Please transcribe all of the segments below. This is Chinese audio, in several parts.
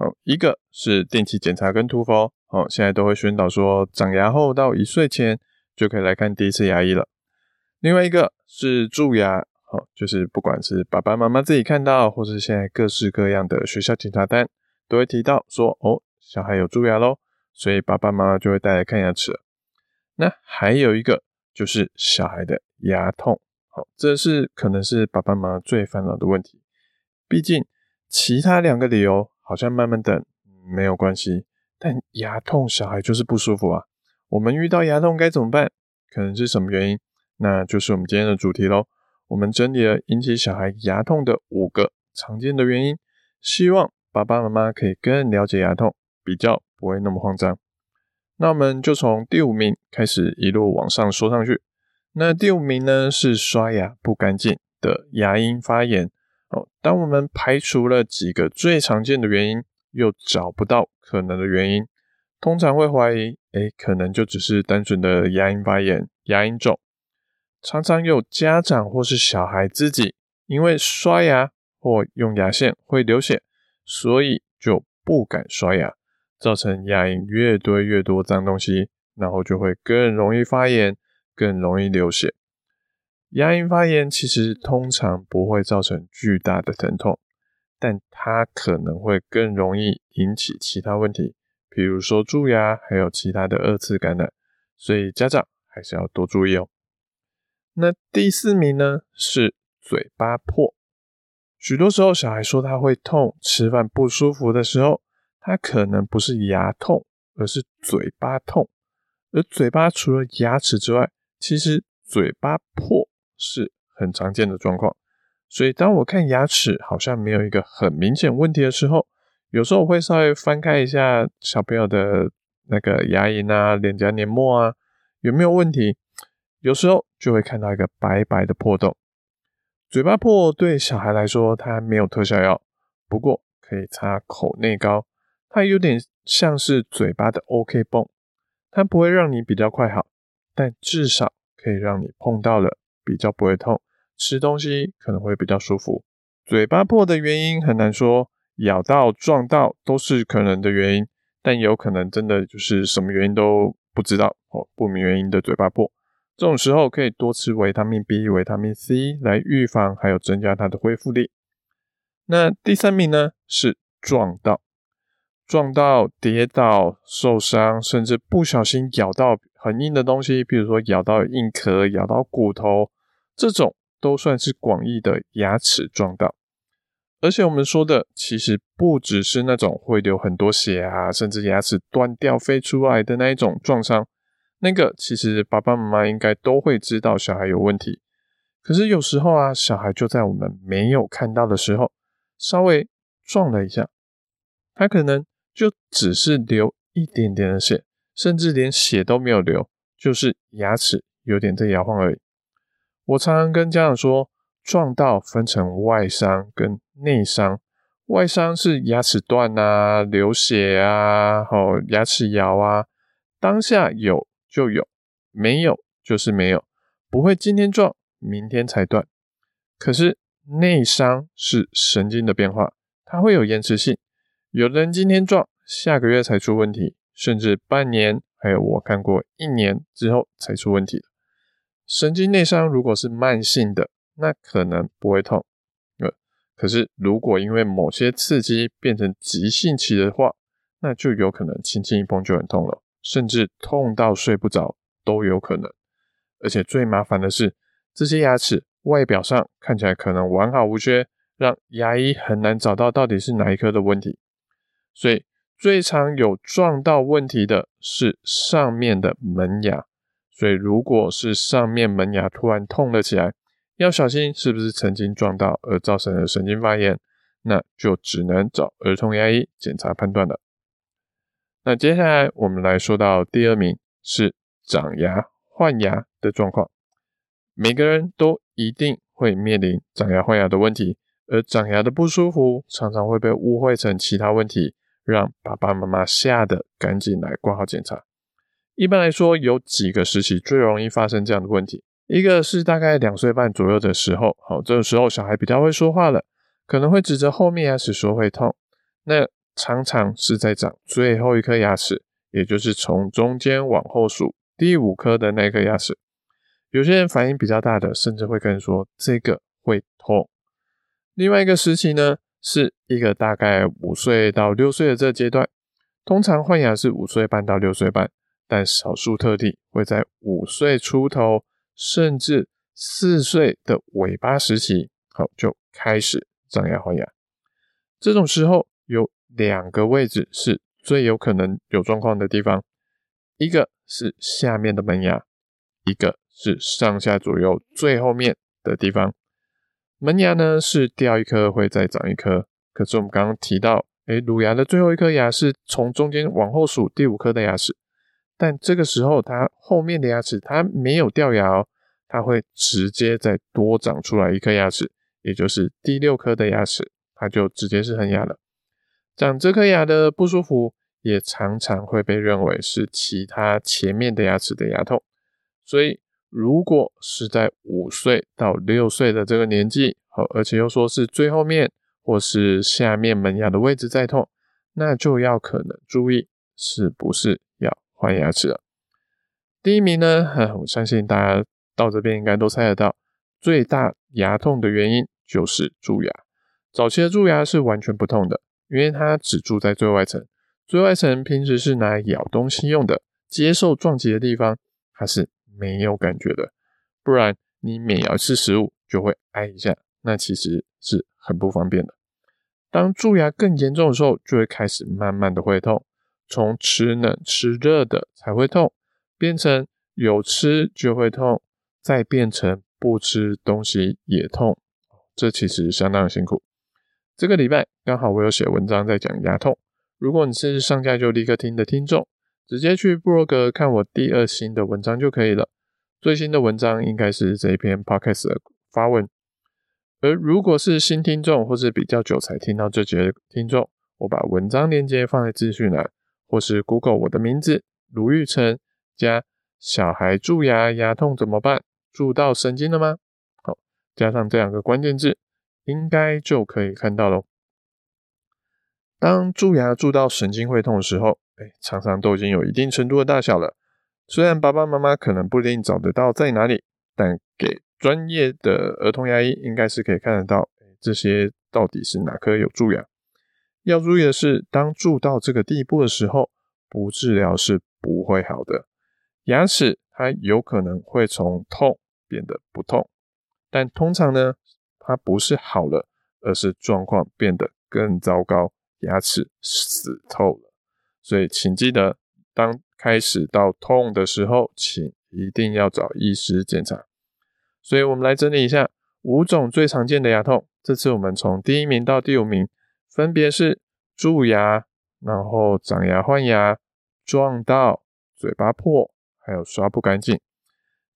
好，一个是定期检查跟涂氟，好，现在都会宣导说，长牙后到一岁前就可以来看第一次牙医了。另外一个是蛀牙，好，就是不管是爸爸妈妈自己看到，或是现在各式各样的学校检查单，都会提到说，哦，小孩有蛀牙咯，所以爸爸妈妈就会带来看牙齿。那还有一个就是小孩的牙痛，好，这是可能是爸爸妈妈最烦恼的问题，毕竟其他两个理由。好像慢慢等没有关系，但牙痛小孩就是不舒服啊。我们遇到牙痛该怎么办？可能是什么原因？那就是我们今天的主题喽。我们整理了引起小孩牙痛的五个常见的原因，希望爸爸妈妈可以更了解牙痛，比较不会那么慌张。那我们就从第五名开始一路往上说上去。那第五名呢，是刷牙不干净的牙龈发炎。哦，当我们排除了几个最常见的原因，又找不到可能的原因，通常会怀疑，诶，可能就只是单纯的牙龈发炎、牙龈肿。常常有家长或是小孩自己因为刷牙或用牙线会流血，所以就不敢刷牙，造成牙龈越堆越多脏东西，然后就会更容易发炎，更容易流血。牙龈发炎其实通常不会造成巨大的疼痛，但它可能会更容易引起其他问题，比如说蛀牙，还有其他的二次感染，所以家长还是要多注意哦。那第四名呢，是嘴巴破，许多时候小孩说他会痛，吃饭不舒服的时候，他可能不是牙痛，而是嘴巴痛，而嘴巴除了牙齿之外，其实嘴巴破。是很常见的状况，所以当我看牙齿好像没有一个很明显问题的时候，有时候我会稍微翻开一下小朋友的那个牙龈啊、脸颊黏膜啊，有没有问题？有时候就会看到一个白白的破洞。嘴巴破对小孩来说，它没有特效药，不过可以擦口内膏，它有点像是嘴巴的 OK 绷，它不会让你比较快好，但至少可以让你碰到了。比较不会痛，吃东西可能会比较舒服。嘴巴破的原因很难说，咬到、撞到都是可能的原因，但有可能真的就是什么原因都不知道哦，不明原因的嘴巴破。这种时候可以多吃维他命 B、维他命 C 来预防，还有增加它的恢复力。那第三名呢，是撞到，撞到、跌倒、受伤，甚至不小心咬到很硬的东西，比如说咬到硬壳、咬到骨头。这种都算是广义的牙齿撞到，而且我们说的其实不只是那种会流很多血啊，甚至牙齿断掉飞出来的那一种撞伤，那个其实爸爸妈妈应该都会知道小孩有问题。可是有时候啊，小孩就在我们没有看到的时候，稍微撞了一下，他可能就只是流一点点的血，甚至连血都没有流，就是牙齿有点在摇晃而已。我常常跟家长说，撞到分成外伤跟内伤。外伤是牙齿断啊、流血啊、哦牙齿摇啊，当下有就有，没有就是没有，不会今天撞明天才断。可是内伤是神经的变化，它会有延迟性，有的人今天撞，下个月才出问题，甚至半年，还有我看过一年之后才出问题。神经内伤如果是慢性的，那可能不会痛。呃，可是如果因为某些刺激变成急性期的话，那就有可能轻轻一碰就很痛了，甚至痛到睡不着都有可能。而且最麻烦的是，这些牙齿外表上看起来可能完好无缺，让牙医很难找到到底是哪一颗的问题。所以最常有撞到问题的是上面的门牙。所以，如果是上面门牙突然痛了起来，要小心是不是曾经撞到而造成的神经发炎，那就只能找儿童牙医检查判断了。那接下来我们来说到第二名是长牙换牙的状况。每个人都一定会面临长牙换牙的问题，而长牙的不舒服常常会被误会成其他问题，让爸爸妈妈吓得赶紧来挂号检查。一般来说，有几个时期最容易发生这样的问题。一个是大概两岁半左右的时候，好，这个时候小孩比较会说话了，可能会指着后面牙齿说会痛。那常常是在长最后一颗牙齿，也就是从中间往后数第五颗的那颗牙齿。有些人反应比较大的，甚至会跟人说这个会痛。另外一个时期呢，是一个大概五岁到六岁的这个阶段，通常换牙是五岁半到六岁半。但少数特例会在五岁出头，甚至四岁的尾巴时期，好，就开始长牙换牙。这种时候有两个位置是最有可能有状况的地方，一个是下面的门牙，一个是上下左右最后面的地方。门牙呢是掉一颗会再长一颗，可是我们刚刚提到，诶，乳牙的最后一颗牙是从中间往后数第五颗的牙齿。但这个时候，它后面的牙齿它没有掉牙哦，它会直接再多长出来一颗牙齿，也就是第六颗的牙齿，它就直接是恒牙了。长这颗牙的不舒服，也常常会被认为是其他前面的牙齿的牙痛。所以，如果是在五岁到六岁的这个年纪，好，而且又说是最后面或是下面门牙的位置在痛，那就要可能注意是不是换牙齿了。第一名呢，我相信大家到这边应该都猜得到，最大牙痛的原因就是蛀牙。早期的蛀牙是完全不痛的，因为它只蛀在最外层，最外层平时是拿来咬东西用的，接受撞击的地方它是没有感觉的。不然你每咬一次食物就会挨一下，那其实是很不方便的。当蛀牙更严重的时候，就会开始慢慢的会痛。从吃冷吃热的才会痛，变成有吃就会痛，再变成不吃东西也痛，这其实相当辛苦。这个礼拜刚好我有写文章在讲牙痛，如果你是上架就立刻听的听众，直接去部落格看我第二新的文章就可以了。最新的文章应该是这一篇 podcast 的发文，而如果是新听众或是比较久才听到这节的听众，我把文章链接放在资讯栏。或是 Google 我的名字卢玉成加小孩蛀牙牙痛怎么办？蛀到神经了吗？好，加上这两个关键字，应该就可以看到喽。当蛀牙蛀到神经会痛的时候，哎，常常都已经有一定程度的大小了。虽然爸爸妈妈可能不一定找得到在哪里，但给专业的儿童牙医应该是可以看得到，这些到底是哪颗有蛀牙。要注意的是，当蛀到这个地步的时候，不治疗是不会好的。牙齿它有可能会从痛变得不痛，但通常呢，它不是好了，而是状况变得更糟糕，牙齿死透了。所以请记得，当开始到痛的时候，请一定要找医师检查。所以我们来整理一下五种最常见的牙痛。这次我们从第一名到第五名。分别是蛀牙，然后长牙换牙、撞到、嘴巴破，还有刷不干净。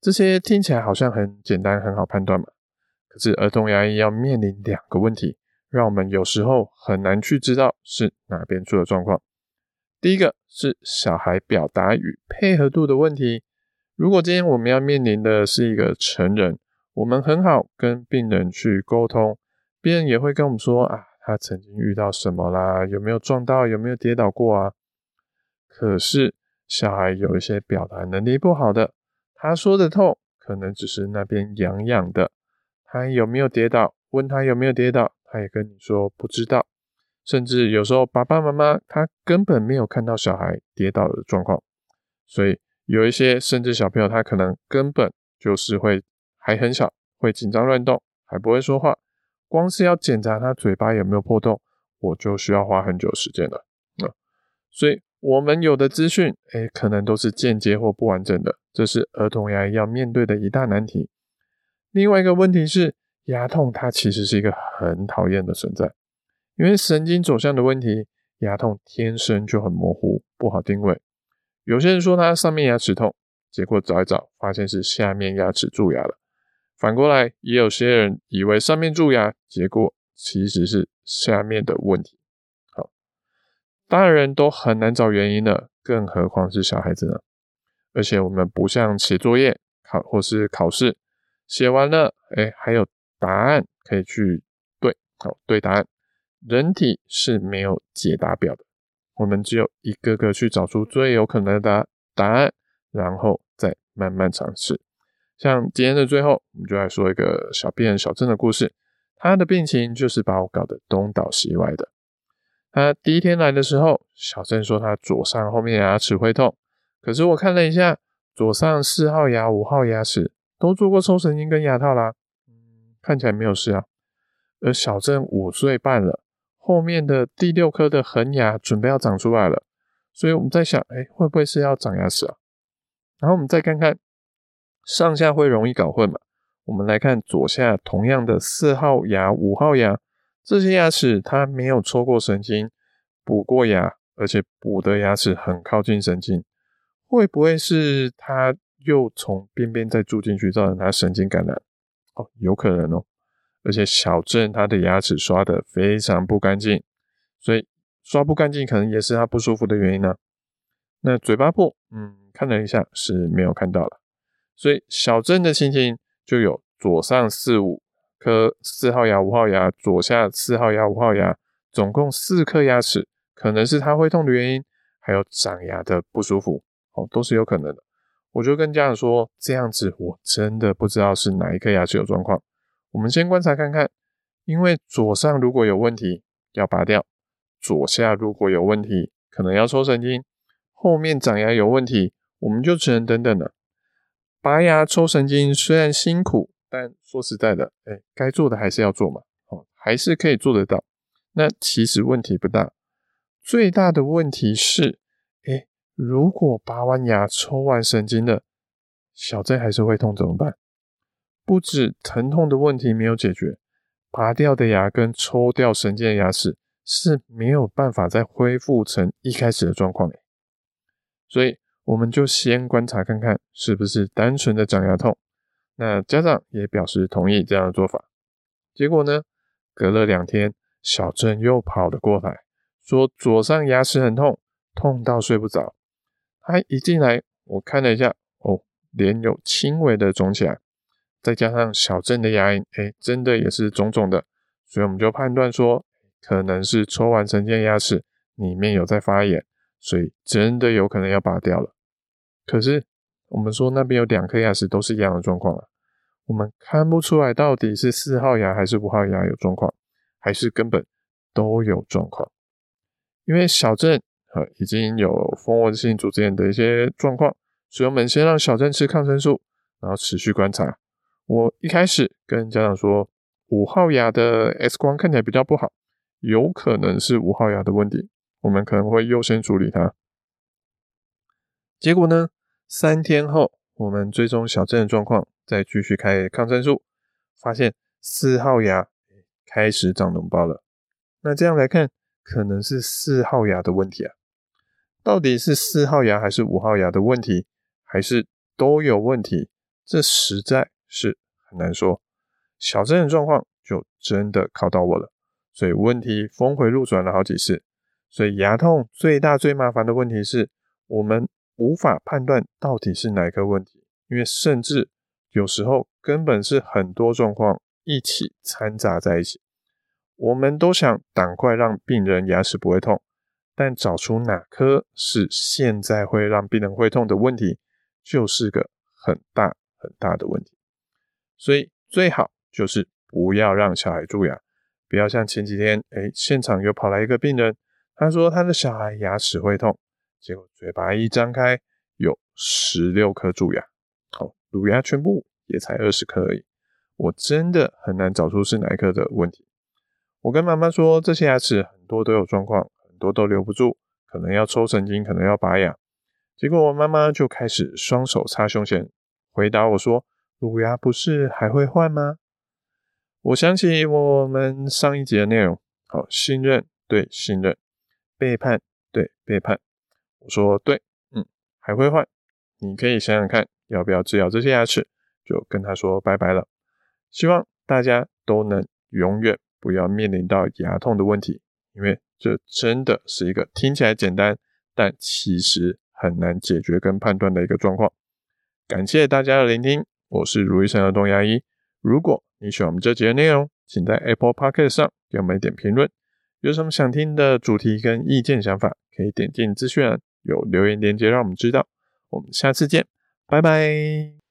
这些听起来好像很简单，很好判断嘛。可是儿童牙医要面临两个问题，让我们有时候很难去知道是哪边出了状况。第一个是小孩表达与配合度的问题。如果今天我们要面临的是一个成人，我们很好跟病人去沟通，病人也会跟我们说啊。他曾经遇到什么啦？有没有撞到？有没有跌倒过啊？可是小孩有一些表达能力不好的，他说的痛，可能只是那边痒痒的。他有没有跌倒？问他有没有跌倒，他也跟你说不知道。甚至有时候爸爸妈妈他根本没有看到小孩跌倒的状况，所以有一些甚至小朋友他可能根本就是会还很小，会紧张乱动，还不会说话。光是要检查他嘴巴有没有破洞，我就需要花很久时间了。啊、所以我们有的资讯，诶，可能都是间接或不完整的，这是儿童牙医要面对的一大难题。另外一个问题是，牙痛它其实是一个很讨厌的存在，因为神经走向的问题，牙痛天生就很模糊，不好定位。有些人说他上面牙齿痛，结果找一找，发现是下面牙齿蛀牙了。反过来，也有些人以为上面蛀牙，结果其实是下面的问题。好，大人都很难找原因了，更何况是小孩子呢？而且我们不像写作业、考或是考试，写完了，哎，还有答案可以去对，好，对答案。人体是没有解答表的。我们只有一个个去找出最有可能的答答案，然后再慢慢尝试。像今天的最后，我们就来说一个小病人小郑的故事。他的病情就是把我搞得东倒西歪的。他第一天来的时候，小郑说他左上后面牙齿会痛，可是我看了一下，左上四号牙、五号牙齿都做过抽神经跟牙套啦，嗯，看起来没有事啊。而小郑五岁半了。后面的第六颗的恒牙准备要长出来了，所以我们在想，哎，会不会是要长牙齿啊？然后我们再看看上下会容易搞混嘛？我们来看左下同样的四号牙、五号牙这些牙齿，它没有抽过神经，补过牙，而且补的牙齿很靠近神经，会不会是它又从边边再蛀进去，造成它神经感染？哦，有可能哦。而且小郑他的牙齿刷得非常不干净，所以刷不干净可能也是他不舒服的原因呢、那嘴巴部，嗯，看了一下是没有看到了，所以小郑的情形就有左上四五颗四号牙、五号牙，左下四号牙、五号牙，总共四颗牙齿，可能是它会痛的原因，还有长牙的不舒服，哦，都是有可能的。我就跟家长说，这样子我真的不知道是哪一颗牙齿有状况。我们先观察看看，因为左上如果有问题要拔掉，左下如果有问题可能要抽神经，后面长牙有问题，我们就只能等等了。拔牙抽神经虽然辛苦，但说实在的，哎，该做的还是要做嘛，哦，还是可以做得到。那其实问题不大，最大的问题是，哎，如果拔完牙抽完神经了，小郑还是会痛怎么办？不止疼痛的问题没有解决，拔掉的牙跟抽掉神经的牙齿是没有办法再恢复成一开始的状况。所以我们就先观察看看是不是单纯的长牙痛。那家长也表示同意这样的做法。结果呢，隔了两天，小郑又跑了过来，说左上牙齿很痛，痛到睡不着。他一进来，我看了一下，哦，脸有轻微的肿起来。再加上小郑的牙龈，哎，真的也是肿肿的，所以我们就判断说，可能是抽完神经牙齿里面有在发炎，所以真的有可能要拔掉了。可是我们说那边有两颗牙齿都是一样的状况啊，我们看不出来到底是四号牙还是五号牙有状况，还是根本都有状况。因为小郑呃已经有蜂窝性组织炎的一些状况，所以我们先让小郑吃抗生素，然后持续观察。我一开始跟家长说，五号牙的 X 光看起来比较不好，有可能是五号牙的问题，我们可能会优先处理它。结果呢，三天后我们追踪小镇的状况，再继续开抗生素，发现四号牙开始长脓包了。那这样来看，可能是四号牙的问题啊？到底是四号牙还是五号牙的问题，还是都有问题？这实在。是很难说，小镇的状况就真的考到我了，所以问题峰回路转了好几次。所以牙痛最大最麻烦的问题是我们无法判断到底是哪一个问题，因为甚至有时候根本是很多状况一起掺杂在一起。我们都想赶快让病人牙齿不会痛，但找出哪颗是现在会让病人会痛的问题，就是个很大很大的问题。所以最好就是不要让小孩蛀牙，不要像前几天，哎，现场又跑来一个病人，他说他的小孩牙齿会痛，结果嘴巴一张开有十六颗蛀牙，好，乳牙全部也才二十颗而已，我真的很难找出是哪一颗的问题。我跟妈妈说，这些牙齿很多都有状况，很多都留不住，可能要抽神经，可能要拔牙。结果我妈妈就开始双手插胸前，回答我说。乳牙不是还会换吗？我想起我们上一集的内容，好，信任对信任，背叛对背叛。我说对，嗯，还会换，你可以想想看，要不要治疗这些牙齿，就跟他说拜拜了。希望大家都能永远不要面临到牙痛的问题，因为这真的是一个听起来简单，但其实很难解决跟判断的一个状况。感谢大家的聆听，我是如医生儿童牙医。如果你喜欢我们这节的内容，请在 Apple Podcast 上给我们一点评论。有什么想听的主题跟意见想法，可以点进资讯栏有留言链接让我们知道。我们下次见，拜拜。